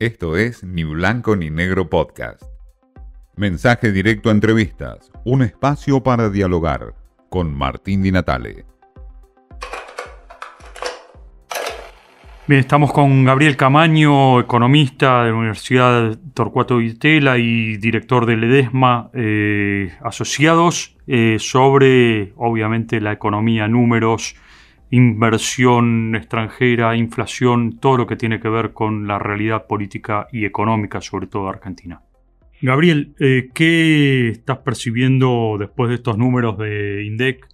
Esto es Ni Blanco ni Negro Podcast. Mensaje directo a entrevistas, un espacio para dialogar con Martín Di Natale. Bien, estamos con Gabriel Camaño, economista de la Universidad Torcuato Vitela y director de Ledesma eh, Asociados, eh, sobre, obviamente, la economía, números, inversión extranjera, inflación, todo lo que tiene que ver con la realidad política y económica, sobre todo de Argentina. Gabriel, eh, ¿qué estás percibiendo después de estos números de INDEC?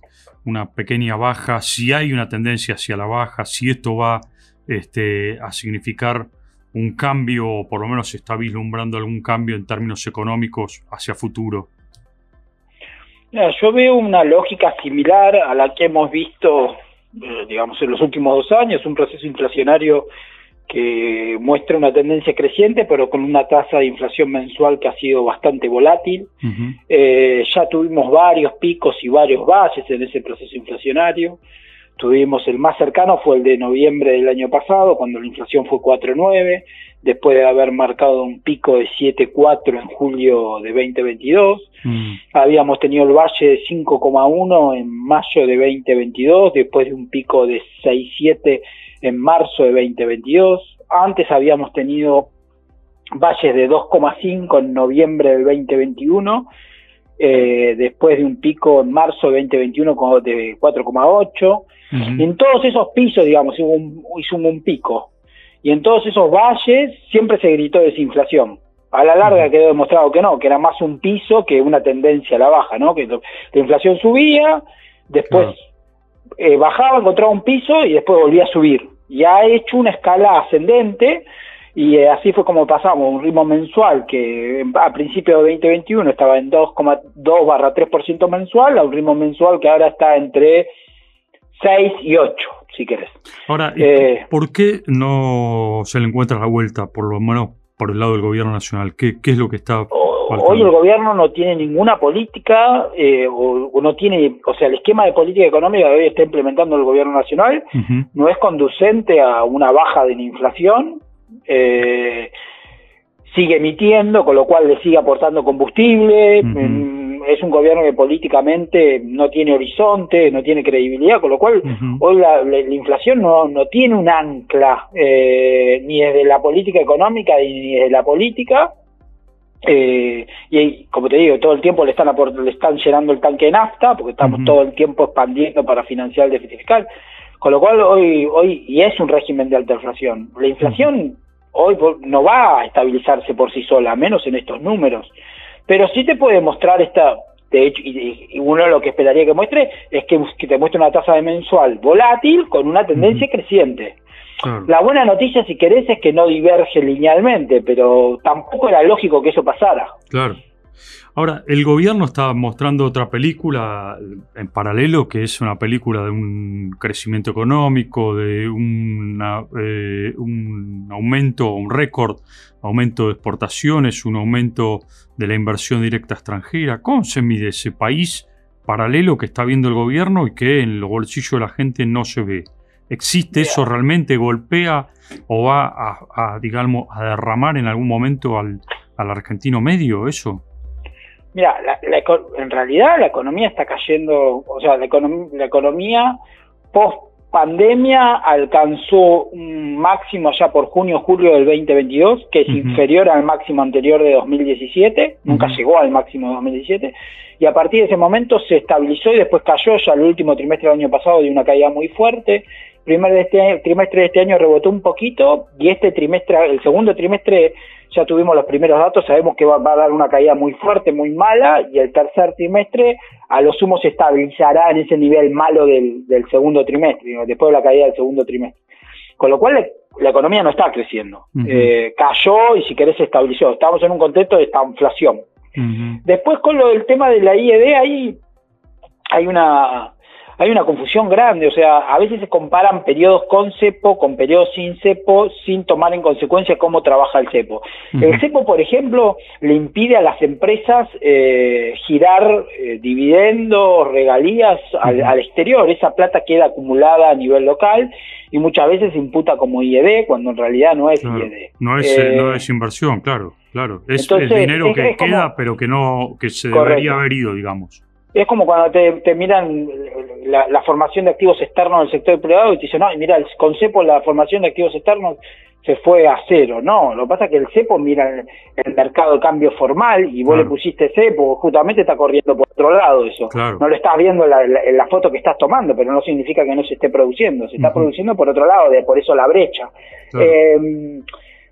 Una pequeña baja, si hay una tendencia hacia la baja, si esto va este, a significar un cambio, o por lo menos se está vislumbrando algún cambio en términos económicos hacia futuro. yo veo una lógica similar a la que hemos visto eh, digamos, en los últimos dos años, un proceso inflacionario que muestra una tendencia creciente, pero con una tasa de inflación mensual que ha sido bastante volátil. Eh, ya tuvimos varios picos y varios valles en ese proceso inflacionario. Tuvimos el más cercano, fue el de noviembre del año pasado, cuando la inflación fue 4,9, después de haber marcado un pico de 7,4 en julio de 2022. Mm. Habíamos tenido el valle de 5,1 en mayo de 2022, después de un pico de 6,7 en marzo de 2022. Antes habíamos tenido valles de 2,5 en noviembre del 2021, eh, después de un pico en marzo de 2021 de 4,8. En todos esos pisos, digamos, hubo un, hizo un, pico. Y en todos esos valles siempre se gritó desinflación. A la larga quedó demostrado que no, que era más un piso que una tendencia a la baja, ¿no? Que la inflación subía, después eh, bajaba, encontraba un piso y después volvía a subir. Y ha hecho una escala ascendente y eh, así fue como pasamos, un ritmo mensual que a principios de 2021 estaba en 2,2 barra 3% mensual, a un ritmo mensual que ahora está entre 6 y 8, si querés. Ahora, eh, ¿por qué no se le encuentra la vuelta, por lo menos por el lado del gobierno nacional? ¿Qué, qué es lo que está... Hoy el gobierno no tiene ninguna política, eh, o, no tiene, o sea, el esquema de política económica que hoy está implementando el gobierno nacional no es conducente a una baja de la inflación, eh, sigue emitiendo, con lo cual le sigue aportando combustible, es un gobierno que políticamente no tiene horizonte, no tiene credibilidad, con lo cual hoy la, inflación no, no, tiene un ancla eh, ni desde la política económica ni desde la política. Eh, y como te digo, todo el tiempo le están le están llenando el tanque de nafta, porque estamos todo el tiempo expandiendo para financiar el déficit fiscal. Con lo cual hoy, hoy, y es un régimen de alta inflación. La inflación hoy no va a estabilizarse por sí sola, menos en estos números. Pero sí te puede mostrar esta, de hecho, y, uno lo que esperaría que muestre es que, te muestre una tasa de mensual volátil con una tendencia creciente. La buena noticia, si querés, es que no diverge linealmente, pero tampoco era lógico que eso pasara. Claro. Ahora, el gobierno está mostrando otra película en paralelo, que es una película de un crecimiento económico, de eh, un aumento, un récord, aumento de exportaciones, un aumento de la inversión directa extranjera. ¿Cómo se mide ese país paralelo que está viendo el gobierno y que en los bolsillos de la gente no se ve? ¿Existe eso realmente? ¿Golpea o va a, digamos, a derramar en algún momento al argentino medio eso? Mira, en realidad la economía está cayendo, o sea, la, economía post pandemia alcanzó un máximo ya por junio julio del 2022 que es inferior al máximo anterior de 2017 nunca llegó al máximo de 2017 y a partir de ese momento se estabilizó y después cayó ya el último trimestre del año pasado de una caída muy fuerte primer de este trimestre de este año rebotó un poquito y este trimestre el segundo trimestre ya tuvimos los primeros datos, sabemos que va, a dar una caída muy fuerte, muy mala, y el tercer trimestre a lo sumo se estabilizará en ese nivel malo del, segundo trimestre, después de la caída del segundo trimestre. Con lo cual la, economía no está creciendo. Eh, cayó y si querés se estabilizó. Estamos en un contexto de esta Después con lo del tema de la IED, ahí hay una hay una confusión grande, o sea, a veces se comparan periodos con cepo con periodos sin cepo sin tomar en consecuencia cómo trabaja el cepo. El cepo, por ejemplo, le impide a las empresas eh, girar eh, dividendos, regalías al, exterior, esa plata queda acumulada a nivel local y muchas veces se imputa como IED cuando en realidad no es IED. No es, eh, no es inversión, claro, claro. Es, dinero que queda pero que no que se debería haber ido, digamos. Es como cuando te, miran la, formación de activos externos del sector privado y te dicen, no, mira, el, con CEPO la formación de activos externos se fue a cero. No, lo que pasa es que el CEPO mira el, mercado de cambio formal y vos le pusiste CEPO, justamente está corriendo por otro lado eso. No lo estás viendo en la, foto que estás tomando, pero no significa que no se esté produciendo, se está produciendo por otro lado, de, por eso la brecha. Eh,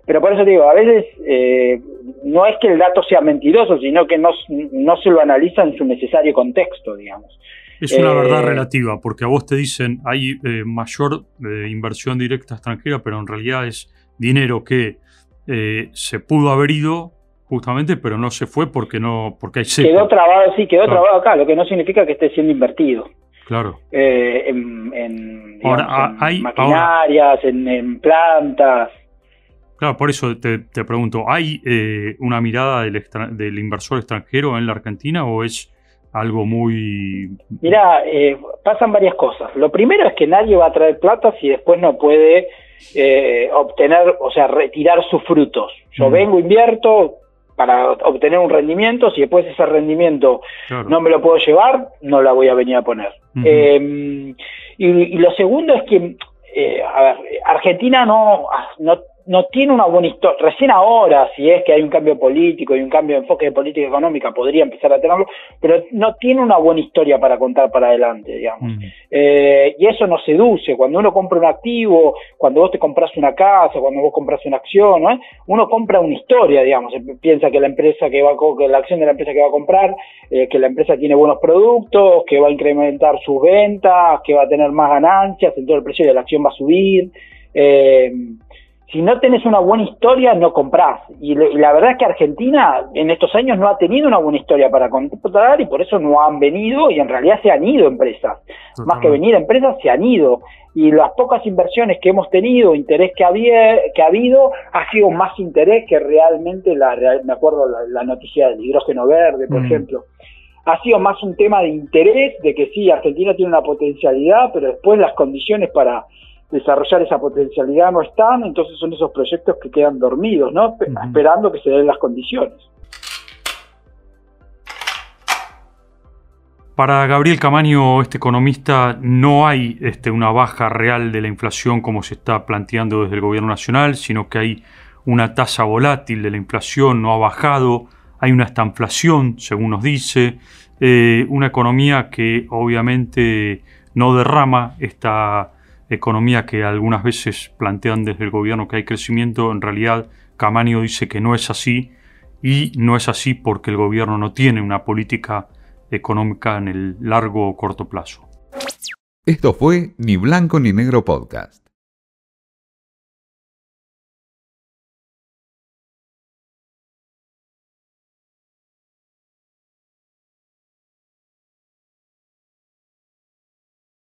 pero por eso digo, a veces eh, no es que el dato sea mentiroso, sino que no, no se lo analiza en su necesario contexto, digamos. Es una verdad eh, relativa, porque a vos te dicen hay eh, mayor inversión directa extranjera, pero en realidad es dinero que se pudo haber ido justamente, pero no se fue porque no porque hay Quedó trabado, sí, quedó trabado acá, lo que no significa que esté siendo invertido. Claro. en, maquinarias, en plantas. Claro, por eso te, pregunto, ¿hay eh, una mirada del, del, inversor extranjero en la Argentina o es algo muy... Mira, eh, pasan varias cosas. Lo primero es que nadie va a traer plata si después no puede eh, obtener, o sea, retirar sus frutos. Yo vengo, invierto para obtener un rendimiento, si después ese rendimiento no me lo puedo llevar, no la voy a venir a poner. Em, y, lo segundo es que, a ver, Argentina no, no no tiene una buena historia. Recién ahora, si es que hay un cambio político y un cambio de enfoque de política económica, podría empezar a tenerlo, pero no tiene una buena historia para contar para adelante, digamos. Eh, y eso nos seduce. Cuando uno compra un activo, cuando vos te compras una casa, cuando vos compras una acción, uno compra una historia, digamos. Piensa que la empresa que va a, que la acción de la empresa que va a comprar, eh, que la empresa tiene buenos productos, que va a incrementar sus ventas, que va a tener más ganancias, entonces el precio de la acción va a subir. Eh, si no tenés una buena historia, no comprás. Y, la verdad es que Argentina en estos años no ha tenido una buena historia para comprar y por eso no han venido y en realidad se han ido empresas. Más que venir empresas, se han ido. Y las pocas inversiones que hemos tenido, interés que, había, que ha habido, ha sido más interés que realmente, la, me acuerdo la, noticia del hidrógeno verde, por mm. ejemplo. Ha sido más un tema de interés, de que sí, Argentina tiene una potencialidad, pero después las condiciones para desarrollar esa potencialidad no están, entonces son esos proyectos que quedan dormidos, ¿no? Esperando que se den las condiciones. Para Gabriel Camaño, este economista, no hay este, una baja real de la inflación como se está planteando desde el gobierno nacional, sino que hay una tasa volátil de la inflación, no ha bajado, hay una estanflación, según nos dice, eh, una economía que obviamente no derrama esta economía que algunas veces plantean desde el gobierno que hay crecimiento, en realidad Camaño dice que no es así y no es así porque el gobierno no tiene una política económica en el largo o corto plazo. Esto fue Ni Blanco ni Negro Podcast.